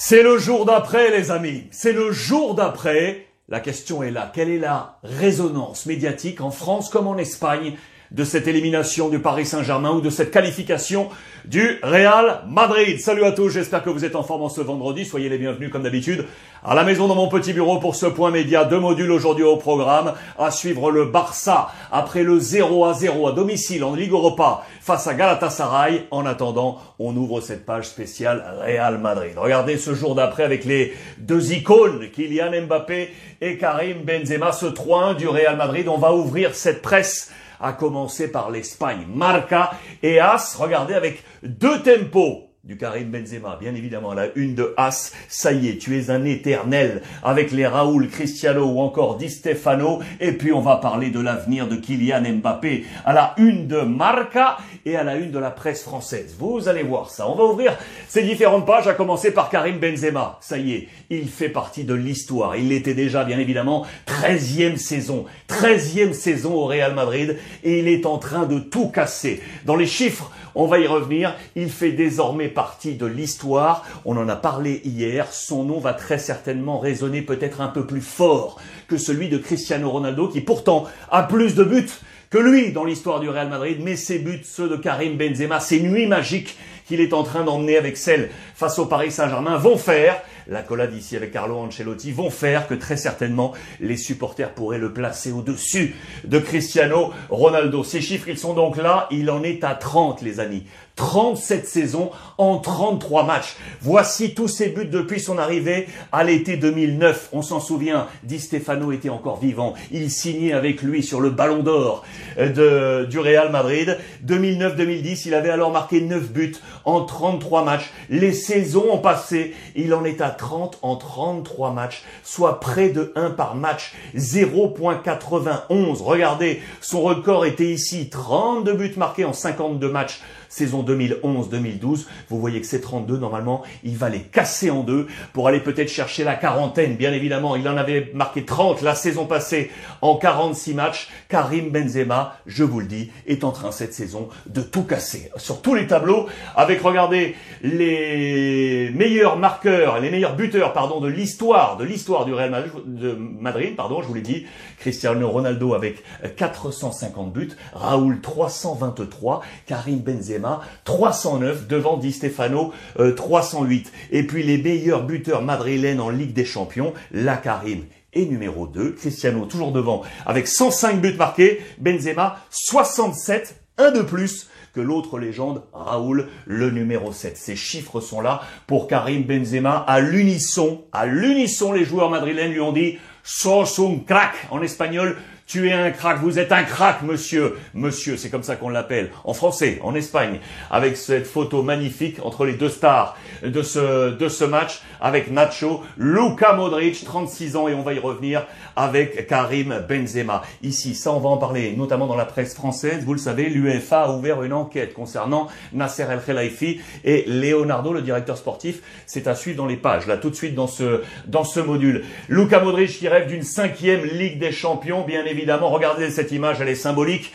C'est le jour d'après, les amis. C'est le jour d'après. La question est là. Quelle est la résonance médiatique en France comme en Espagne de cette élimination du Paris Saint-Germain ou de cette qualification du Real Madrid. Salut à tous, j'espère que vous êtes en forme en ce vendredi. Soyez les bienvenus comme d'habitude à la maison dans mon petit bureau pour ce point média. Deux modules aujourd'hui au programme. À suivre le Barça après le 0 à 0 à domicile en Ligue Europa face à Galatasaray. En attendant, on ouvre cette page spéciale Real Madrid. Regardez ce jour d'après avec les deux icônes, Kylian Mbappé et Karim Benzema, ce 3-1 du Real Madrid. On va ouvrir cette presse à commencer par l'Espagne. Marca et As, regardez avec deux tempos. Du Karim Benzema, bien évidemment, la une de As, ça y est, tu es un éternel, avec les Raoul Cristiano ou encore Di Stefano, et puis on va parler de l'avenir de Kylian Mbappé à la une de Marca et à la une de la presse française. Vous allez voir ça. On va ouvrir ces différentes pages, à commencer par Karim Benzema. Ça y est, il fait partie de l'histoire. Il était déjà, bien évidemment, 13e saison, 13e saison au Real Madrid, et il est en train de tout casser. Dans les chiffres, on va y revenir, il fait désormais partie de l'histoire. On en a parlé hier. Son nom va très certainement résonner peut-être un peu plus fort que celui de Cristiano Ronaldo qui pourtant a plus de buts que lui dans l'histoire du Real Madrid, mais ses buts, ceux de Karim Benzema, ces nuits magiques qu'il est en train d'emmener avec celle face au Paris Saint-Germain vont faire la collade ici avec Carlo Ancelotti vont faire que très certainement les supporters pourraient le placer au-dessus de Cristiano Ronaldo. Ces chiffres, ils sont donc là. Il en est à 30, les amis. 37 saisons en 33 matchs. Voici tous ses buts depuis son arrivée à l'été 2009. On s'en souvient, Di Stefano était encore vivant. Il signait avec lui sur le ballon d'or de, du Real Madrid. 2009-2010, il avait alors marqué 9 buts en 33 matchs. Les saisons ont passé. Il en est à 30 en 33 matchs, soit près de 1 par match. 0.91. Regardez, son record était ici. 32 buts marqués en 52 matchs saison 2011-2012. Vous voyez que ces 32, normalement, il va les casser en deux pour aller peut-être chercher la quarantaine. Bien évidemment, il en avait marqué 30 la saison passée en 46 matchs. Karim Benzema, je vous le dis, est en train cette saison de tout casser sur tous les tableaux avec, regardez, les meilleurs marqueurs, les meilleurs buteurs, pardon, de l'histoire, de l'histoire du Real Madrid, de Madrid, pardon, je vous l'ai dit. Cristiano Ronaldo avec 450 buts, Raoul 323, Karim Benzema 309 devant Di Stefano 308. Euh, Et puis les meilleurs buteurs madrilènes en Ligue des Champions, la Karim et numéro 2, Cristiano toujours devant avec 105 buts marqués, Benzema 67, un de plus que l'autre légende, Raoul, le numéro 7. Ces chiffres sont là pour Karim Benzema. À l'unisson, à l'unisson, les joueurs madrilènes lui ont dit « sos un crack » en espagnol, tu es un crack, vous êtes un crack, monsieur. Monsieur, c'est comme ça qu'on l'appelle. En français, en Espagne. Avec cette photo magnifique entre les deux stars de ce, de ce match. Avec Nacho, Luka Modric, 36 ans, et on va y revenir avec Karim Benzema. Ici, ça on va en parler, notamment dans la presse française. Vous le savez, l'UEFA a ouvert une enquête concernant Nasser El Khelaifi et Leonardo, le directeur sportif. C'est à suivre dans les pages, là, tout de suite dans ce, dans ce module. Luka Modric qui rêve d'une cinquième Ligue des Champions, bien évidemment évidemment, regardez cette image, elle est symbolique.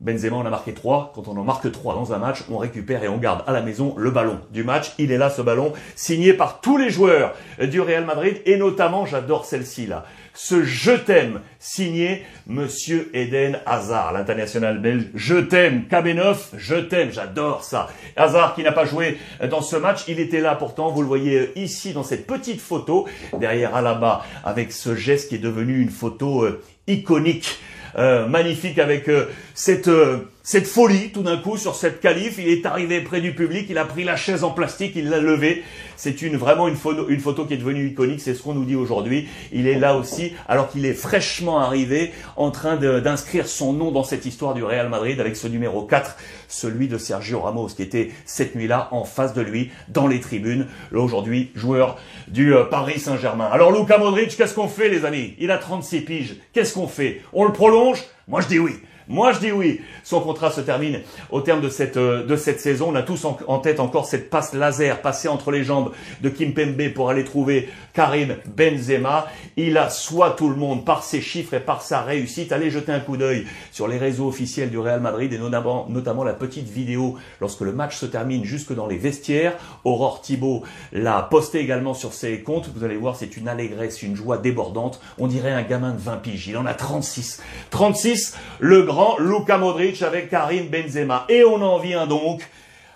Benzema en a marqué 3. Quand on en marque 3 dans un match, on récupère et on garde à la maison le ballon du match. Il est là, ce ballon, signé par tous les joueurs du Real Madrid et notamment, j'adore celle-ci là, ce Je t'aime, signé Monsieur Eden Hazard, l'international belge. Je t'aime, KB9, je t'aime, j'adore ça. Hazard qui n'a pas joué dans ce match, il était là pourtant, vous le voyez ici dans cette petite photo, derrière Alaba, avec ce geste qui est devenu une photo euh, iconique. Euh, magnifique avec euh, cette cette folie tout d'un coup sur cette calife. Il est arrivé près du public, il a pris la chaise en plastique, il l'a levée. C'est une vraiment une photo, une photo qui est devenue iconique. C'est ce qu'on nous dit aujourd'hui. Il est là aussi, alors qu'il est fraîchement arrivé, en train d'inscrire son nom dans cette histoire du Real Madrid avec ce numéro 4, celui de Sergio Ramos, qui était cette nuit-là en face de lui dans les tribunes. Aujourd'hui, joueur du euh, Paris Saint-Germain. Alors Luka Modric, qu'est-ce qu'on fait les amis? Il a 36 piges. Qu'est-ce qu'on fait? On le prolonge? Moi je dis oui. Moi, je dis oui. Son contrat se termine au terme de cette, euh, de cette saison. On a tous en, tête encore cette passe laser passée entre les jambes de Kim Pembe pour aller trouver Karim Benzema. Il a soit tout le monde par ses chiffres et par sa réussite. Allez jeter un coup d'œil sur les réseaux officiels du Real Madrid et notamment, notamment la petite vidéo lorsque le match se termine jusque dans les vestiaires. Aurore Thibault l'a posté également sur ses comptes. Vous allez voir, c'est une allégresse, une joie débordante. On dirait un gamin de 20 piges. Il en a 36. 36, le grand Luka Modric avec Karim Benzema. Et on en vient donc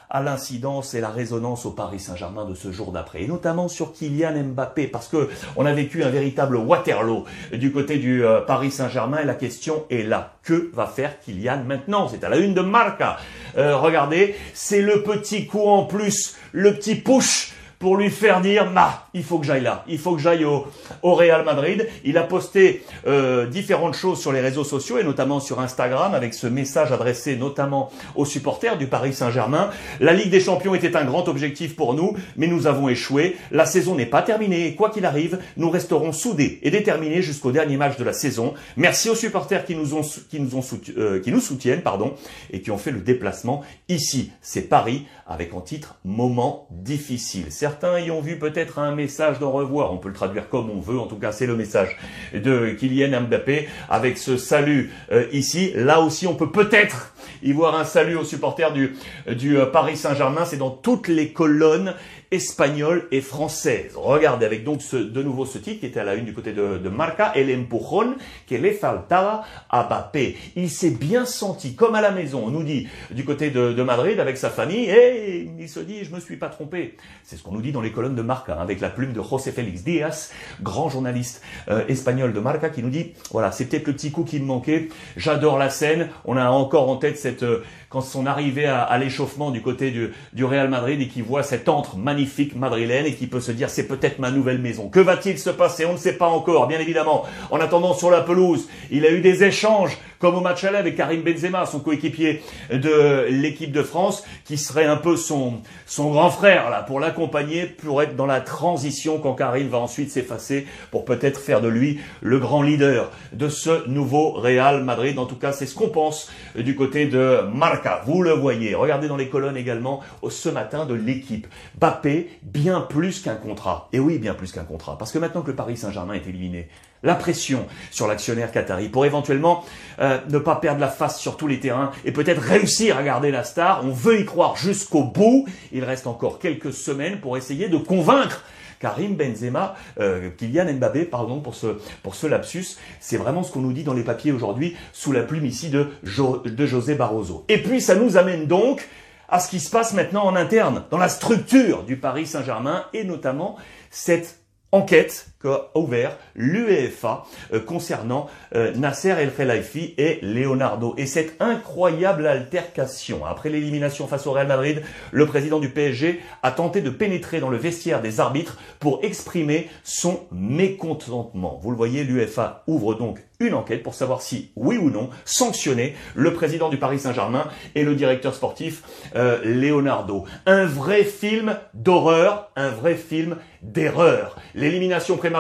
à l'incidence et la résonance au Paris Saint-Germain de ce jour d'après, et notamment sur Kylian Mbappé, parce que on a vécu un véritable Waterloo du côté du euh, Paris Saint-Germain, et la question est là. Que va faire Kylian maintenant? C'est à la une de Marca. Euh, regardez, c'est le petit coup en plus, le petit push pour lui faire dire, ma, il faut que j'aille là, il faut que j'aille au, Real Madrid. Il a posté euh, différentes choses sur les réseaux sociaux et notamment sur Instagram avec ce message adressé notamment aux supporters du Paris Saint-Germain. La Ligue des Champions était un grand objectif pour nous, mais nous avons échoué. La saison n'est pas terminée et quoi qu'il arrive, nous resterons soudés et déterminés jusqu'au dernier match de la saison. Merci aux supporters qui nous ont qui nous ont euh, soutiennent pardon et qui ont fait le déplacement ici. C'est Paris avec en titre moment difficile. Certains y ont vu peut-être un message d'en revoir. On peut le traduire comme on veut. En tout cas, c'est le message de Kylian Mbappé avec ce salut euh, ici. Là aussi, on peut peut-être y voir un salut aux supporters du, du euh, Paris Saint-Germain. C'est dans toutes les colonnes espagnole et française. Regardez avec donc ce, de nouveau ce titre qui était à la une du côté de, Marca, El empujón que le faltaba a Mbappé. Il s'est bien senti comme à la maison, on nous dit du côté de, Madrid avec sa famille, et il se dit je me suis pas trompé. C'est ce qu'on nous dit dans les colonnes de Marca hein, avec la plume de José Félix Díaz, grand journaliste euh, espagnol de Marca qui nous dit voilà c'est peut-être le petit coup qui me manquait. J'adore la scène. On a encore en tête cette euh, quand son arrivée à, à l'échauffement du côté du, du Real Madrid et qui voit cet antre magnifique madrilène et qui peut se dire c'est peut-être ma nouvelle maison. Que va-t-il se passer? On ne sait pas encore, bien évidemment. En attendant, sur la pelouse, il a eu des échanges comme au match aller avec Karim Benzema, son coéquipier de l'équipe de France, qui serait un peu son, son grand frère là pour l'accompagner, pour être dans la transition quand Karim va ensuite s'effacer, pour peut-être faire de lui le grand leader de ce nouveau Real Madrid. En tout cas, c'est ce qu'on pense du côté de Marca. Vous le voyez. Regardez dans les colonnes également ce matin de l'équipe. Bappé, bien plus qu'un contrat. Et oui, bien plus qu'un contrat. Parce que maintenant que le Paris Saint-Germain est éliminé, la pression sur l'actionnaire qatari pour éventuellement euh, ne pas perdre la face sur tous les terrains et peut-être réussir à garder la star. On veut y croire jusqu'au bout. Il reste encore quelques semaines pour essayer de convaincre Karim Benzema, euh, Kylian Mbappé, pardon pour ce, pour ce lapsus. C'est vraiment ce qu'on nous dit dans les papiers aujourd'hui sous la plume ici de, de José Barroso. Et puis ça nous amène donc à ce qui se passe maintenant en interne, dans la structure du Paris Saint-Germain et notamment cette enquête ouvert l'UEFA euh, concernant euh, Nasser El Khelaifi et Leonardo. Et cette incroyable altercation, après l'élimination face au Real Madrid, le président du PSG a tenté de pénétrer dans le vestiaire des arbitres pour exprimer son mécontentement. Vous le voyez, l'UEFA ouvre donc une enquête pour savoir si, oui ou non, sanctionner le président du Paris Saint-Germain et le directeur sportif euh, Leonardo. Un vrai film d'horreur, un vrai film d'erreur. L'élimination prématurée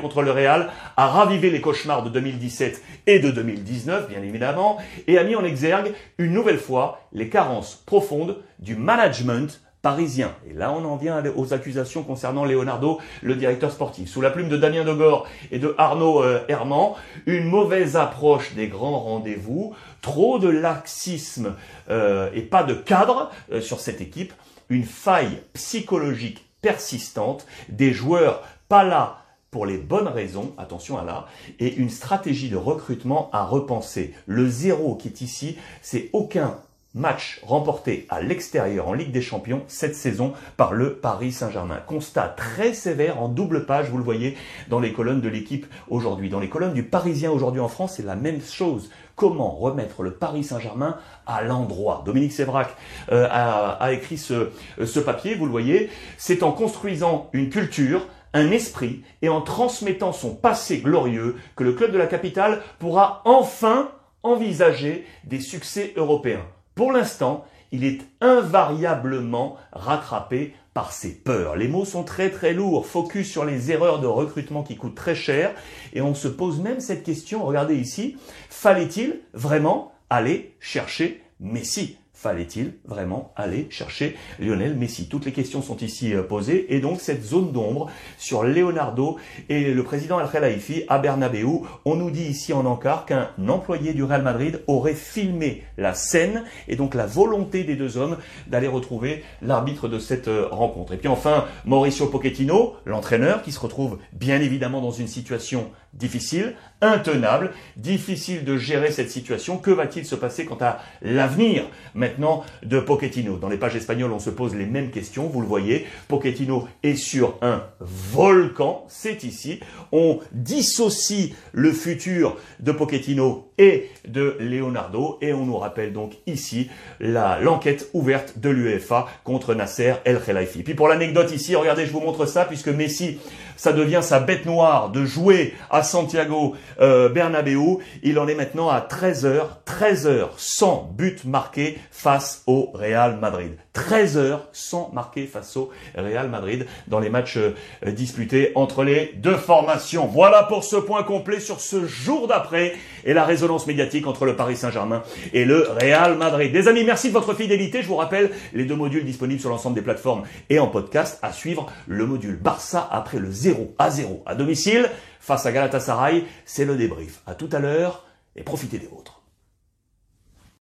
contre le Real a ravivé les cauchemars de 2017 et de 2019, bien évidemment, et a mis en exergue une nouvelle fois les carences profondes du management parisien. Et là, on en vient aux accusations concernant Leonardo, le directeur sportif. Sous la plume de Damien Degor et de Arnaud euh, Herman, une mauvaise approche des grands rendez-vous, trop de laxisme euh, et pas de cadre euh, sur cette équipe, une faille psychologique persistante, des joueurs pas là pour les bonnes raisons, attention à là, et une stratégie de recrutement à repenser. Le zéro qui est ici, c'est aucun match remporté à l'extérieur en Ligue des Champions cette saison par le Paris Saint-Germain. Constat très sévère en double page, vous le voyez dans les colonnes de l'équipe aujourd'hui. Dans les colonnes du Parisien aujourd'hui en France, c'est la même chose. Comment remettre le Paris Saint-Germain à l'endroit? Dominique Sévrac euh, a, écrit ce, ce papier, vous le voyez. C'est en construisant une culture, un esprit et en transmettant son passé glorieux que le club de la capitale pourra enfin envisager des succès européens. Pour l'instant, il est invariablement rattrapé par ses peurs. Les mots sont très très lourds, focus sur les erreurs de recrutement qui coûtent très cher, et on se pose même cette question, regardez ici, fallait-il vraiment aller chercher Messi? Fallait-il vraiment aller chercher Lionel Messi Toutes les questions sont ici euh, posées et donc cette zone d'ombre sur Leonardo et le président El Khelaifi à Bernabeu, on nous dit ici en encart qu'un employé du Real Madrid aurait filmé la scène et donc la volonté des deux hommes d'aller retrouver l'arbitre de cette euh, rencontre. Et puis enfin, Mauricio Pochettino, l'entraîneur qui se retrouve bien évidemment dans une situation difficile, intenable, difficile de gérer cette situation. Que va-t-il se passer quant à l'avenir maintenant de Pochettino? Dans les pages espagnoles, on se pose les mêmes questions, vous le voyez. Pochettino est sur un volcan, c'est ici. On dissocie le futur de Pochettino et de Leonardo et on nous rappelle donc ici l'enquête ouverte de l'UEFA contre Nasser El Khelaifi. Puis pour l'anecdote ici, regardez, je vous montre ça puisque Messi, ça devient sa bête noire de jouer à Santiago euh, Bernabéu. Il en est maintenant à 13 heures, 13 heures sans but marqué face au Real Madrid. 13 heures sans marquer face au Real Madrid dans les matchs euh, disputés entre les deux formations. Voilà pour ce point complet sur ce jour d'après et la résonance médiatique entre le Paris Saint-Germain et le Real Madrid. Des amis, merci de votre fidélité. Je vous rappelle les deux modules disponibles sur l'ensemble des plateformes et en podcast à suivre le module Barça après le 0 à 0 à domicile face à Galatasaray. C'est le débrief. À tout à l'heure et profitez des vôtres.